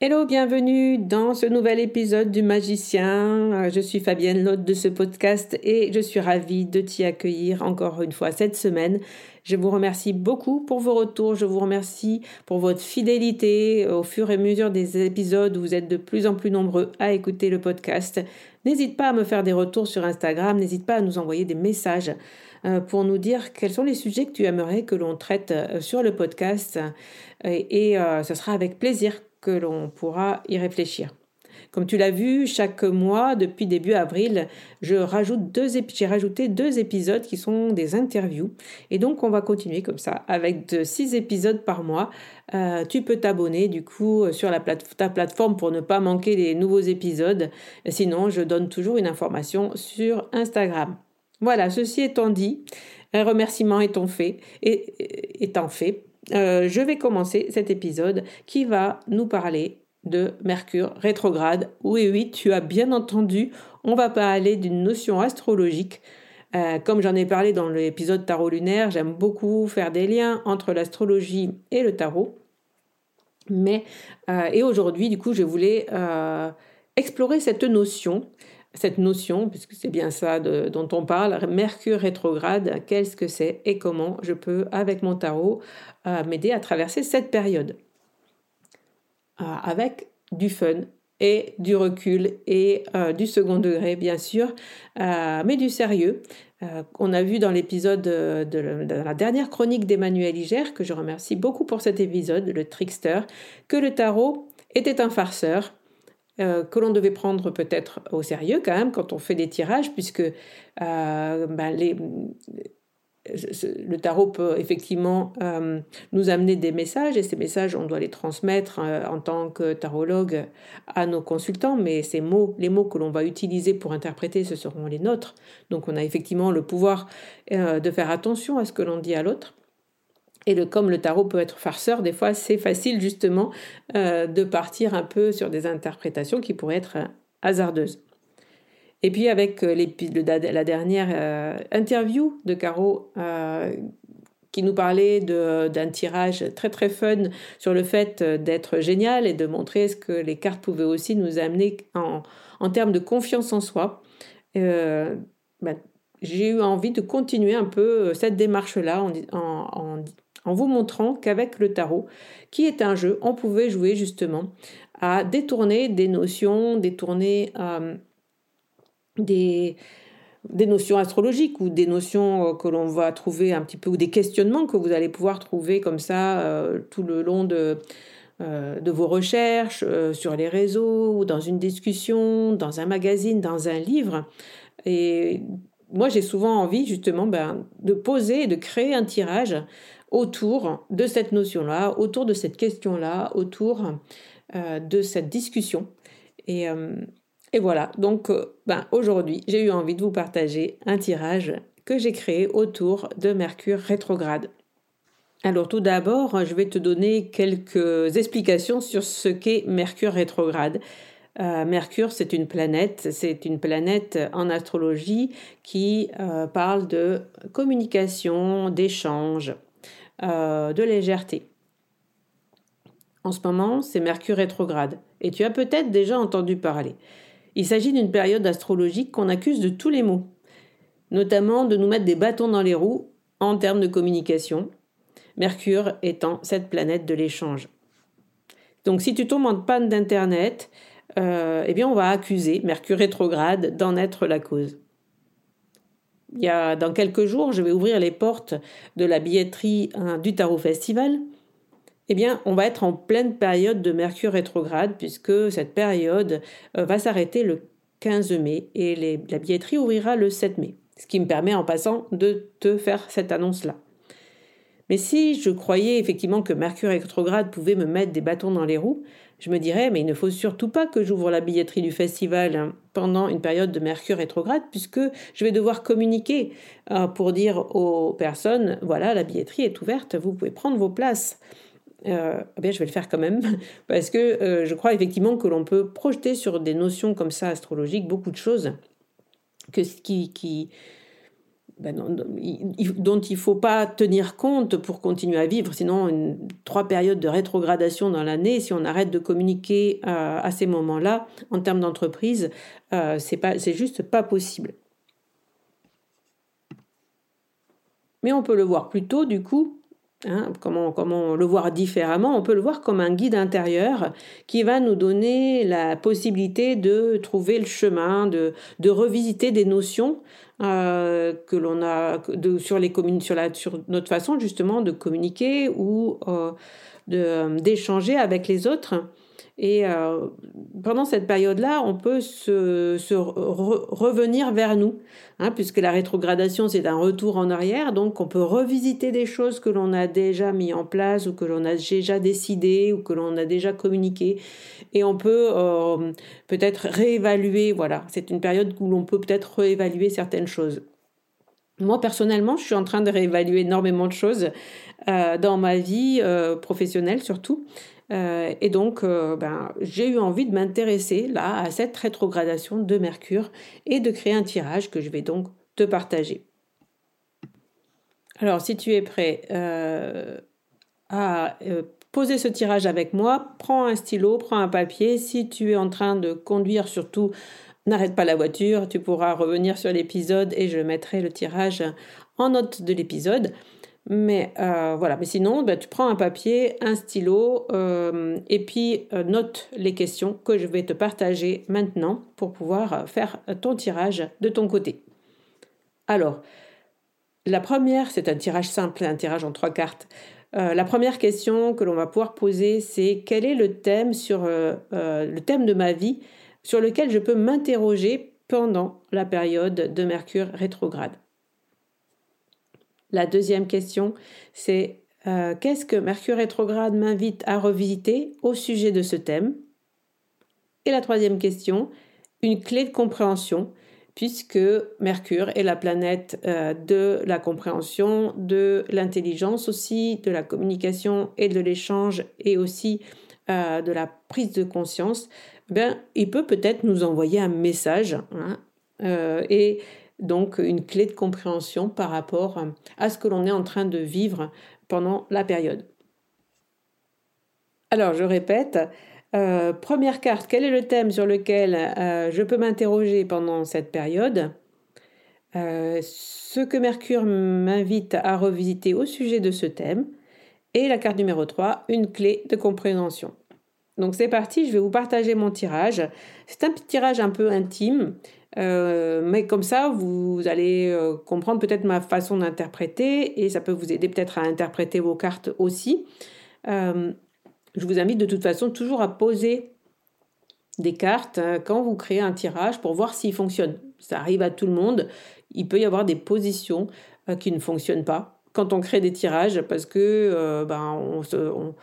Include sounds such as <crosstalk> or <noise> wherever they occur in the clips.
Hello, bienvenue dans ce nouvel épisode du Magicien. Euh, je suis Fabienne, l'hôte de ce podcast et je suis ravie de t'y accueillir encore une fois cette semaine. Je vous remercie beaucoup pour vos retours, je vous remercie pour votre fidélité au fur et à mesure des épisodes où vous êtes de plus en plus nombreux à écouter le podcast. N'hésite pas à me faire des retours sur Instagram, n'hésite pas à nous envoyer des messages euh, pour nous dire quels sont les sujets que tu aimerais que l'on traite euh, sur le podcast et, ce sera avec plaisir que l'on pourra y réfléchir. Comme tu l'as vu, chaque mois, depuis début avril, je deux j'ai rajouté deux épisodes qui sont des interviews. Et donc, on va continuer comme ça, avec six épisodes par mois. Euh, tu peux t'abonner, du coup, sur la ta plateforme pour ne pas manquer les nouveaux épisodes. Sinon, je donne toujours une information sur Instagram. Voilà, ceci étant dit, un remerciement étant fait, et, étant fait euh, je vais commencer cet épisode qui va nous parler de Mercure rétrograde. Oui, oui, tu as bien entendu, on va parler d'une notion astrologique. Euh, comme j'en ai parlé dans l'épisode tarot lunaire, j'aime beaucoup faire des liens entre l'astrologie et le tarot. Mais, euh, et aujourd'hui, du coup, je voulais explorer cette notion cette notion, puisque c'est bien ça dont on parle, Mercure rétrograde, qu'est-ce que c'est et comment je peux, avec mon tarot, euh, m'aider à traverser cette période. Euh, avec du fun et du recul et euh, du second degré, bien sûr, mais du sérieux. on a vu dans l'épisode de, la dernière chronique d'Emmanuel Iger, que je remercie beaucoup pour cet épisode, le trickster, que le tarot était un farceur euh, que l'on devait prendre peut-être au sérieux quand même quand on fait des tirages, puisque euh, ben, le tarot peut effectivement euh, nous amener des messages et ces messages, on doit les transmettre en tant que tarologue à nos consultants, mais ces mots, les mots que l'on va utiliser pour interpréter, ce seront les nôtres. Donc on a effectivement le pouvoir de faire attention à ce que l'on dit à l'autre. Et comme le tarot peut être farceur, des fois c'est facile justement euh, de partir un peu sur des interprétations qui pourraient être euh, hasardeuses. Et puis avec euh, la dernière interview de Caro qui nous parlait d'un tirage très très fun sur le fait d'être génial et de montrer ce que les cartes pouvaient aussi nous amener en, en termes de confiance en soi. Ben, j'ai eu envie de continuer un peu cette démarche-là en, en, vous montrant qu'avec le tarot, qui est un jeu, on pouvait jouer justement à détourner des notions, détourner des, des notions astrologiques ou des notions euh, que l'on va trouver un petit peu, ou des questionnements que vous allez pouvoir trouver comme ça euh, tout le long de, euh, de vos recherches sur les réseaux ou dans une discussion, dans un magazine, dans un livre. Et moi, j'ai souvent envie justement ben, de poser et de créer un tirage autour de cette notion-là, autour de cette question-là, autour de cette discussion. Et, et voilà, donc euh, ben, aujourd'hui, j'ai eu envie de vous partager un tirage que j'ai créé autour de Mercure rétrograde. Alors tout d'abord, je vais te donner quelques explications sur ce qu'est Mercure rétrograde. Euh, Mercure, c'est une planète, c'est une planète en astrologie qui euh, parle de communication, d'échange, de légèreté. En ce moment, c'est Mercure rétrograde, et tu as peut-être déjà entendu parler. Il s'agit d'une période astrologique qu'on accuse de tous les maux, notamment de nous mettre des bâtons dans les roues en termes de communication, Mercure étant cette planète de l'échange. Donc si tu tombes en panne d'Internet, euh, eh bien on va accuser Mercure rétrograde d'en être la cause. Dans quelques jours, je vais ouvrir les portes de la billetterie hein, du Tarot Festival eh bien, on va être en pleine période de Mercure rétrograde, puisque cette période euh, va s'arrêter le 15 mai et la billetterie ouvrira le 7 mai. Ce qui me permet en passant de te faire cette annonce-là. Mais si je croyais effectivement que Mercure rétrograde pouvait me mettre des bâtons dans les roues, je me dirais, mais il ne faut surtout pas que j'ouvre la billetterie du festival hein, pendant une période de Mercure rétrograde, puisque je vais devoir communiquer euh, pour dire aux personnes, voilà, la billetterie est ouverte, vous pouvez prendre vos places. Euh, eh bien, je vais le faire quand même, <laughs> parce que euh, je crois effectivement que l'on peut projeter sur des notions comme ça astrologiques beaucoup de choses que, qui, qui, ben, dont il ne faut pas tenir compte pour continuer à vivre. Sinon, trois périodes de rétrogradation dans l'année, si on arrête de communiquer euh, à ces moments-là, en termes d'entreprise, pas, c'est juste pas possible. Mais on peut le voir plutôt, du coup, Hein, comment, comment le voir différemment On peut le voir comme un guide intérieur qui va nous donner la possibilité de trouver le chemin, de, de revisiter des notions euh, que l'on a sur, les la, sur notre façon justement de communiquer ou euh, d'échanger avec les autres. Et euh, pendant cette période-là, on peut se, revenir vers nous, hein, puisque la rétrogradation, c'est un retour en arrière, donc on peut revisiter des choses que l'on a déjà mis en place ou que l'on a déjà décidé ou que l'on a déjà communiqué. Et on peut euh, peut-être réévaluer, voilà, c'est une période où l'on peut peut-être réévaluer certaines choses. Moi, personnellement, je suis en train de réévaluer énormément de choses euh, dans ma vie professionnelle surtout. Euh, et donc, euh, ben, j'ai eu envie de m'intéresser là à cette rétrogradation de Mercure et de créer un tirage que je vais donc te partager. Alors, si tu es prêt euh, à poser ce tirage avec moi, prends un stylo, prends un papier. Si tu es en train de conduire, surtout, n'arrête pas la voiture. Tu pourras revenir sur l'épisode et je mettrai le tirage en note de l'épisode. Mais euh, voilà, mais sinon, bah, tu prends un papier, un stylo, euh, et puis euh, note les questions que je vais te partager maintenant pour pouvoir faire ton tirage de ton côté. Alors, la première, c'est un tirage simple, un tirage en trois cartes. la première question que l'on va pouvoir poser, c'est quel est le thème sur le thème de ma vie sur lequel je peux m'interroger pendant la période de Mercure rétrograde? La deuxième question, c'est euh, qu'est-ce que Mercure rétrograde m'invite à revisiter au sujet de ce thème? Et la troisième question, une clé de compréhension, puisque Mercure est la planète euh, de la compréhension, de l'intelligence aussi, de la communication et de l'échange, et aussi euh, de la prise de conscience, ben, il peut peut-être nous envoyer un message. Hein, donc une clé de compréhension par rapport à ce que l'on est en train de vivre pendant la période. Alors, je répète, euh, première carte, quel est le thème sur lequel euh, je peux m'interroger pendant cette période? Ce que Mercure m'invite à revisiter au sujet de ce thème. Et la carte numéro 3, une clé de compréhension. Donc c'est parti, je vais vous partager mon tirage. C'est un petit tirage un peu intime, euh, mais comme ça, vous allez euh, comprendre peut-être ma façon d'interpréter et ça peut vous aider peut-être à interpréter vos cartes aussi. Euh, je vous invite de toute façon toujours à poser des cartes quand vous créez un tirage pour voir s'il fonctionne. Ça arrive à tout le monde. Il peut y avoir des positions qui ne fonctionnent pas quand on crée des tirages parce que ben, on, on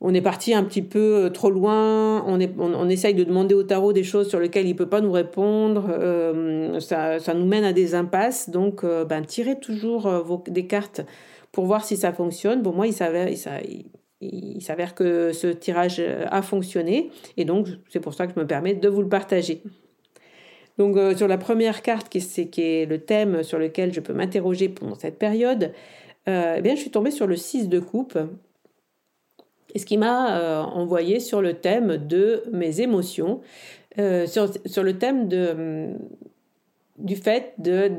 on est parti un petit peu euh, trop loin, on, essaye de demander au tarot des choses sur lesquelles il ne peut pas nous répondre, euh, ça, nous mène à des impasses, donc euh, ben, tirez toujours vos, des cartes pour voir si ça fonctionne. Bon, moi, il s'avère, que ce tirage a fonctionné, et donc c'est pour ça que je me permets de vous le partager. Donc sur la première carte, qui, est, le thème sur lequel je peux m'interroger pendant cette période, eh bien, je suis tombée sur le 6 de coupe, ce qui m'a euh, envoyé sur le thème de mes émotions, euh, sur, le thème de, mm, du fait de,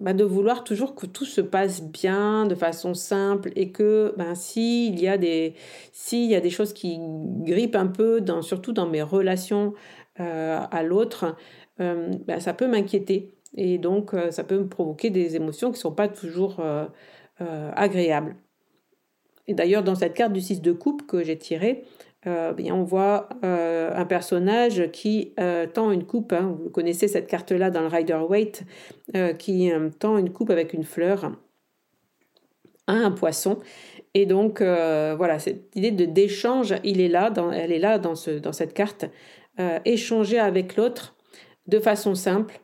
bah, de, vouloir toujours que tout se passe bien, de façon simple, et que ben, s'il y, a des, y a des choses qui grippent un peu, dans, surtout dans mes relations euh, à l'autre, ben, ça peut m'inquiéter. Et donc, ça peut me provoquer des émotions qui ne sont pas toujours agréables. Et d'ailleurs, dans cette carte du 6 de coupe que j'ai tirée, euh, bien, on voit euh, un personnage qui euh, tend une coupe. Hein. vous connaissez cette carte-là dans le Rider Waite, qui tend une coupe avec une fleur à un poisson. Et donc, voilà, cette idée d'échange, il est là, elle est là dans, dans cette carte. échanger avec l'autre de façon simple,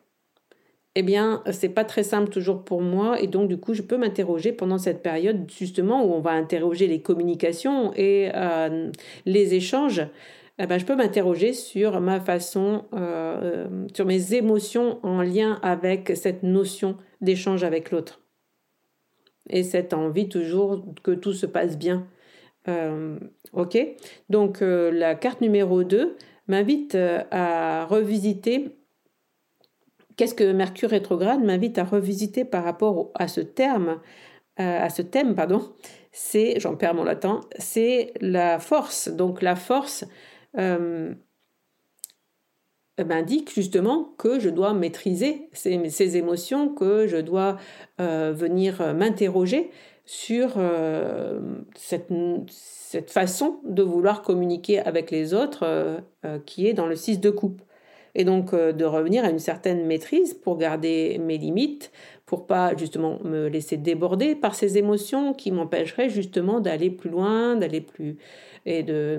eh bien, c'est pas très simple toujours pour moi et donc du coup, je peux m'interroger pendant cette période justement où on va interroger les communications et euh, les échanges. Eh ben, je peux m'interroger sur ma façon, euh, euh, sur mes émotions en lien avec cette notion d'échange avec l'autre et cette envie toujours que tout se passe bien. ok, donc la carte numéro 2 m'invite à revisiter Qu'est-ce que Mercure rétrograde m'invite à revisiter par rapport à ce terme, euh, à ce thème, pardon, c'est, j'en perds mon latin, c'est la force. Donc la force euh, m'indique justement que je dois maîtriser ces, émotions, que je dois euh, venir m'interroger sur cette, cette, façon de vouloir communiquer avec les autres qui est dans le 6 de coupe et donc euh, de revenir à une certaine maîtrise pour garder mes limites, pour pas justement me laisser déborder par ces émotions qui m'empêcheraient justement d'aller plus loin, d'aller plus et de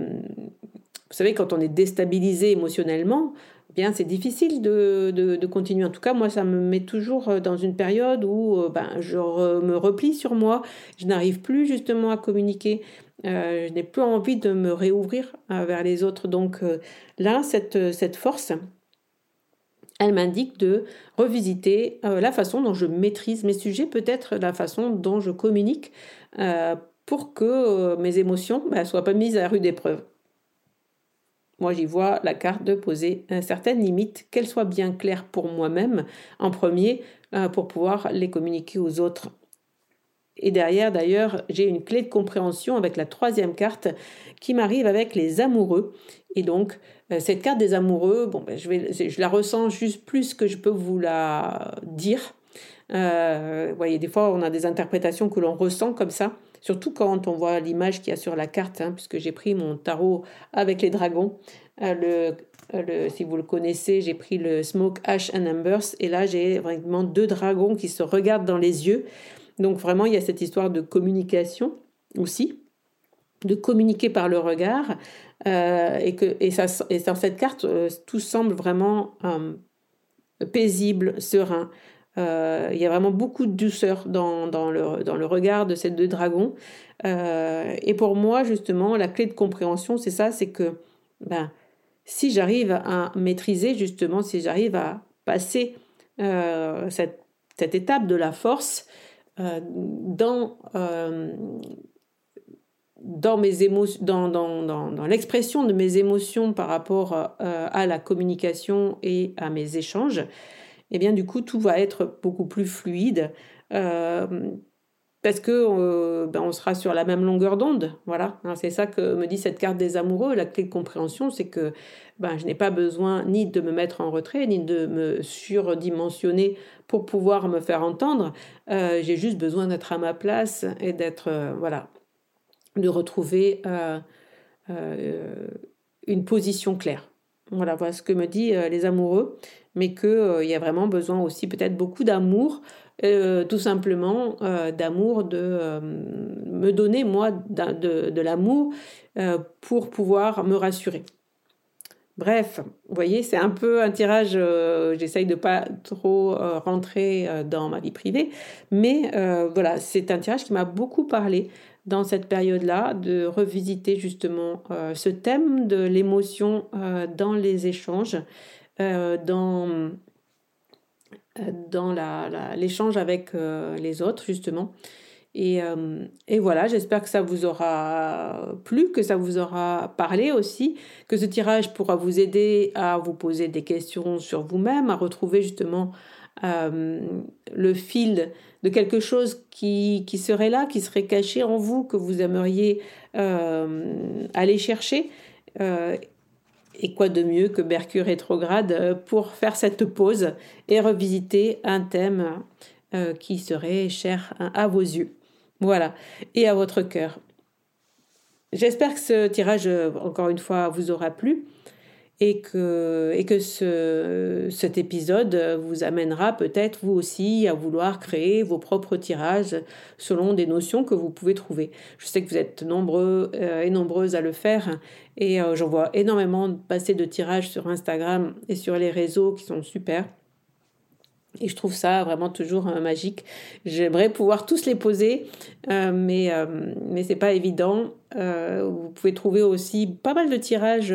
vous savez quand on est déstabilisé émotionnellement, eh bien c'est difficile de, de, continuer. En tout cas, moi, ça me met toujours euh, dans une période où euh, ben, je me replie sur moi, je n'arrive plus justement à communiquer. je n'ai plus envie de me réouvrir vers les autres. Donc là, cette, cette force, elle m'indique de revisiter euh, la façon dont je maîtrise mes sujets, peut-être la façon dont je communique, euh, pour que euh, mes émotions ne bah, soient pas mises à rude épreuve. Moi, j'y vois la carte de poser certaines limites, qu'elles soient bien claires pour moi-même en premier, pour pouvoir les communiquer aux autres. Et derrière, d'ailleurs, j'ai une clé de compréhension avec la troisième carte qui m'arrive avec les amoureux. Et donc, euh, cette carte des amoureux, bon, ben, je, vais, je la ressens juste plus que je peux vous la dire. Euh, vous voyez, des fois, on a des interprétations que l'on ressent comme ça, surtout quand on voit l'image qu'il y a sur la carte, hein, puisque j'ai pris mon tarot avec les dragons. Euh, si vous le connaissez, j'ai pris le Smoke, Ash and Embers, et là, j'ai vraiment deux dragons qui se regardent dans les yeux. Donc, vraiment, il y a cette histoire de communication aussi de communiquer par le regard euh, et que et, ça, et dans cette carte euh, tout semble vraiment euh, paisible, serein. il y a vraiment beaucoup de douceur dans, dans, le, dans le regard de ces deux dragons. et pour moi, justement, la clé de compréhension, c'est ça, c'est que ben, si j'arrive à maîtriser, justement, si j'arrive à passer cette, cette, étape de la force dans dans mes émotions, dans, dans, dans, l'expression de mes émotions par rapport euh, à la communication et à mes échanges, et eh bien du coup tout va être beaucoup plus fluide parce que euh, ben, on sera sur la même longueur d'onde. Voilà, c'est ça que me dit cette carte des amoureux. La clé de compréhension, c'est que ben, je n'ai pas besoin ni de me mettre en retrait, ni de me surdimensionner pour pouvoir me faire entendre. Euh, j'ai juste besoin d'être à ma place et d'être, euh, voilà, de retrouver une position claire. Voilà, voilà ce que me dit les amoureux, mais qu'il y a vraiment besoin aussi peut-être beaucoup d'amour euh, tout simplement euh, d'amour, de euh, me donner moi de, l'amour pour pouvoir me rassurer. Bref, vous voyez, c'est un peu un tirage, j'essaye de pas trop rentrer dans ma vie privée, mais voilà, c'est un tirage qui m'a beaucoup parlé dans cette période-là, de revisiter justement ce thème de l'émotion dans les échanges, dans dans l'échange avec euh, les autres, justement. Et, euh, et, voilà, j'espère que ça vous aura plu, que ça vous aura parlé aussi, que ce tirage pourra vous aider à vous poser des questions sur vous-même, à retrouver justement le fil de quelque chose qui, qui, serait là, qui serait caché en vous, que vous aimeriez aller chercher. Et quoi de mieux que Mercure rétrograde euh, pour faire cette pause et revisiter un thème euh, qui serait cher à vos yeux. Voilà, et à votre cœur. J'espère que ce tirage, euh, encore une fois, vous aura plu et que, et que ce, cet épisode vous amènera peut-être vous aussi à vouloir créer vos propres tirages selon des notions que vous pouvez trouver. Je sais que vous êtes nombreux et nombreuses à le faire et euh, j'en vois énormément passer de tirages sur Instagram et sur les réseaux qui sont super. Et je trouve ça vraiment toujours euh, magique. J'aimerais pouvoir tous les poser, euh, mais, mais c'est pas évident. vous pouvez trouver aussi pas mal de tirages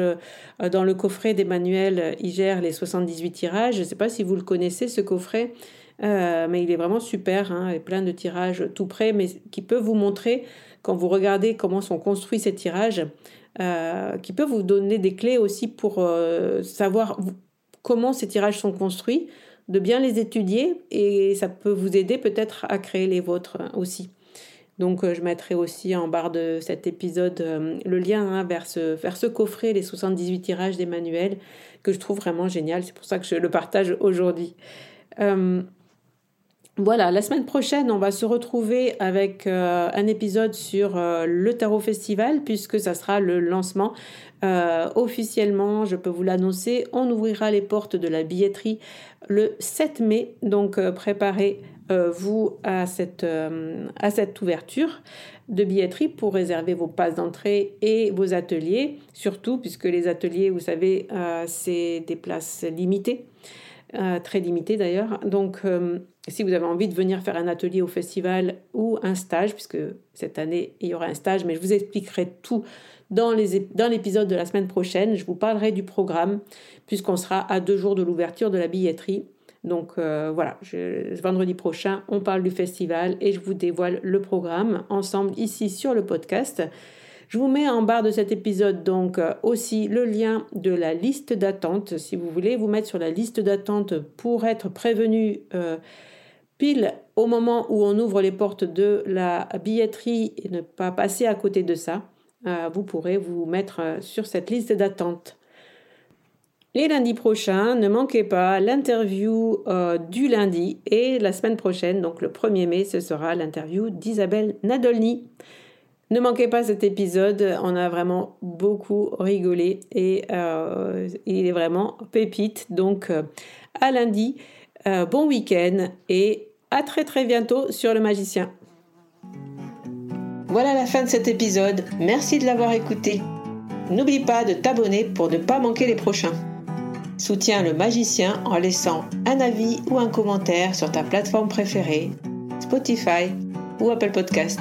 dans le coffret d'Emmanuel Iger, les 78 tirages. Je ne sais pas si vous le connaissez, ce coffret, mais il est vraiment super, hein, et plein de tirages tout près, mais qui peuvent vous montrer, quand vous regardez comment sont construits ces tirages, euh, qui peut vous donner des clés aussi pour euh, savoir comment ces tirages sont construits, de bien les étudier et ça peut vous aider peut-être à créer les vôtres aussi. Donc euh, je mettrai aussi en barre de cet épisode le lien hein, vers, ce, vers ce coffret, les 78 tirages d'Emmanuel, que je trouve vraiment génial. C'est pour ça que je le partage aujourd'hui. Voilà, la semaine prochaine, on va se retrouver avec euh, un épisode sur euh, le Tarot Festival, puisque ça sera le lancement. Euh, officiellement, je peux vous l'annoncer, on ouvrira les portes de la billetterie le 7 mai. Donc, préparez-vous à, cette, à cette ouverture de billetterie pour réserver vos passes d'entrée et vos ateliers, surtout puisque les ateliers, vous savez, c'est des places limitées. Euh, très limité d'ailleurs. Donc, euh, si vous avez envie de venir faire un atelier au festival ou un stage, puisque cette année il y aura un stage, mais je vous expliquerai tout dans l'épisode de la semaine prochaine. Je vous parlerai du programme, puisqu'on sera à deux jours de l'ouverture de la billetterie. Donc euh, voilà, vendredi prochain, on parle du festival et je vous dévoile le programme ensemble ici sur le podcast. Je vous mets en barre de cet épisode donc euh, aussi le lien de la liste d'attente si vous voulez vous mettre sur la liste d'attente pour être prévenu euh, pile au moment où on ouvre les portes de la billetterie et ne pas passer à côté de ça. Euh, vous pourrez vous mettre sur cette liste d'attente. Et lundi prochain, ne manquez pas l'interview du lundi et la semaine prochaine, donc le 1er mai, ce sera l'interview d'Isabelle Nadolny. Ne manquez pas cet épisode, on a vraiment beaucoup rigolé et euh, il est vraiment pépite. Donc euh, à lundi, euh, bon week-end et à très très bientôt sur le magicien. Voilà la fin de cet épisode, merci de l'avoir écouté. N'oublie pas de t'abonner pour ne pas manquer les prochains. Soutiens le magicien en laissant un avis ou un commentaire sur ta plateforme préférée, Spotify ou Apple Podcast.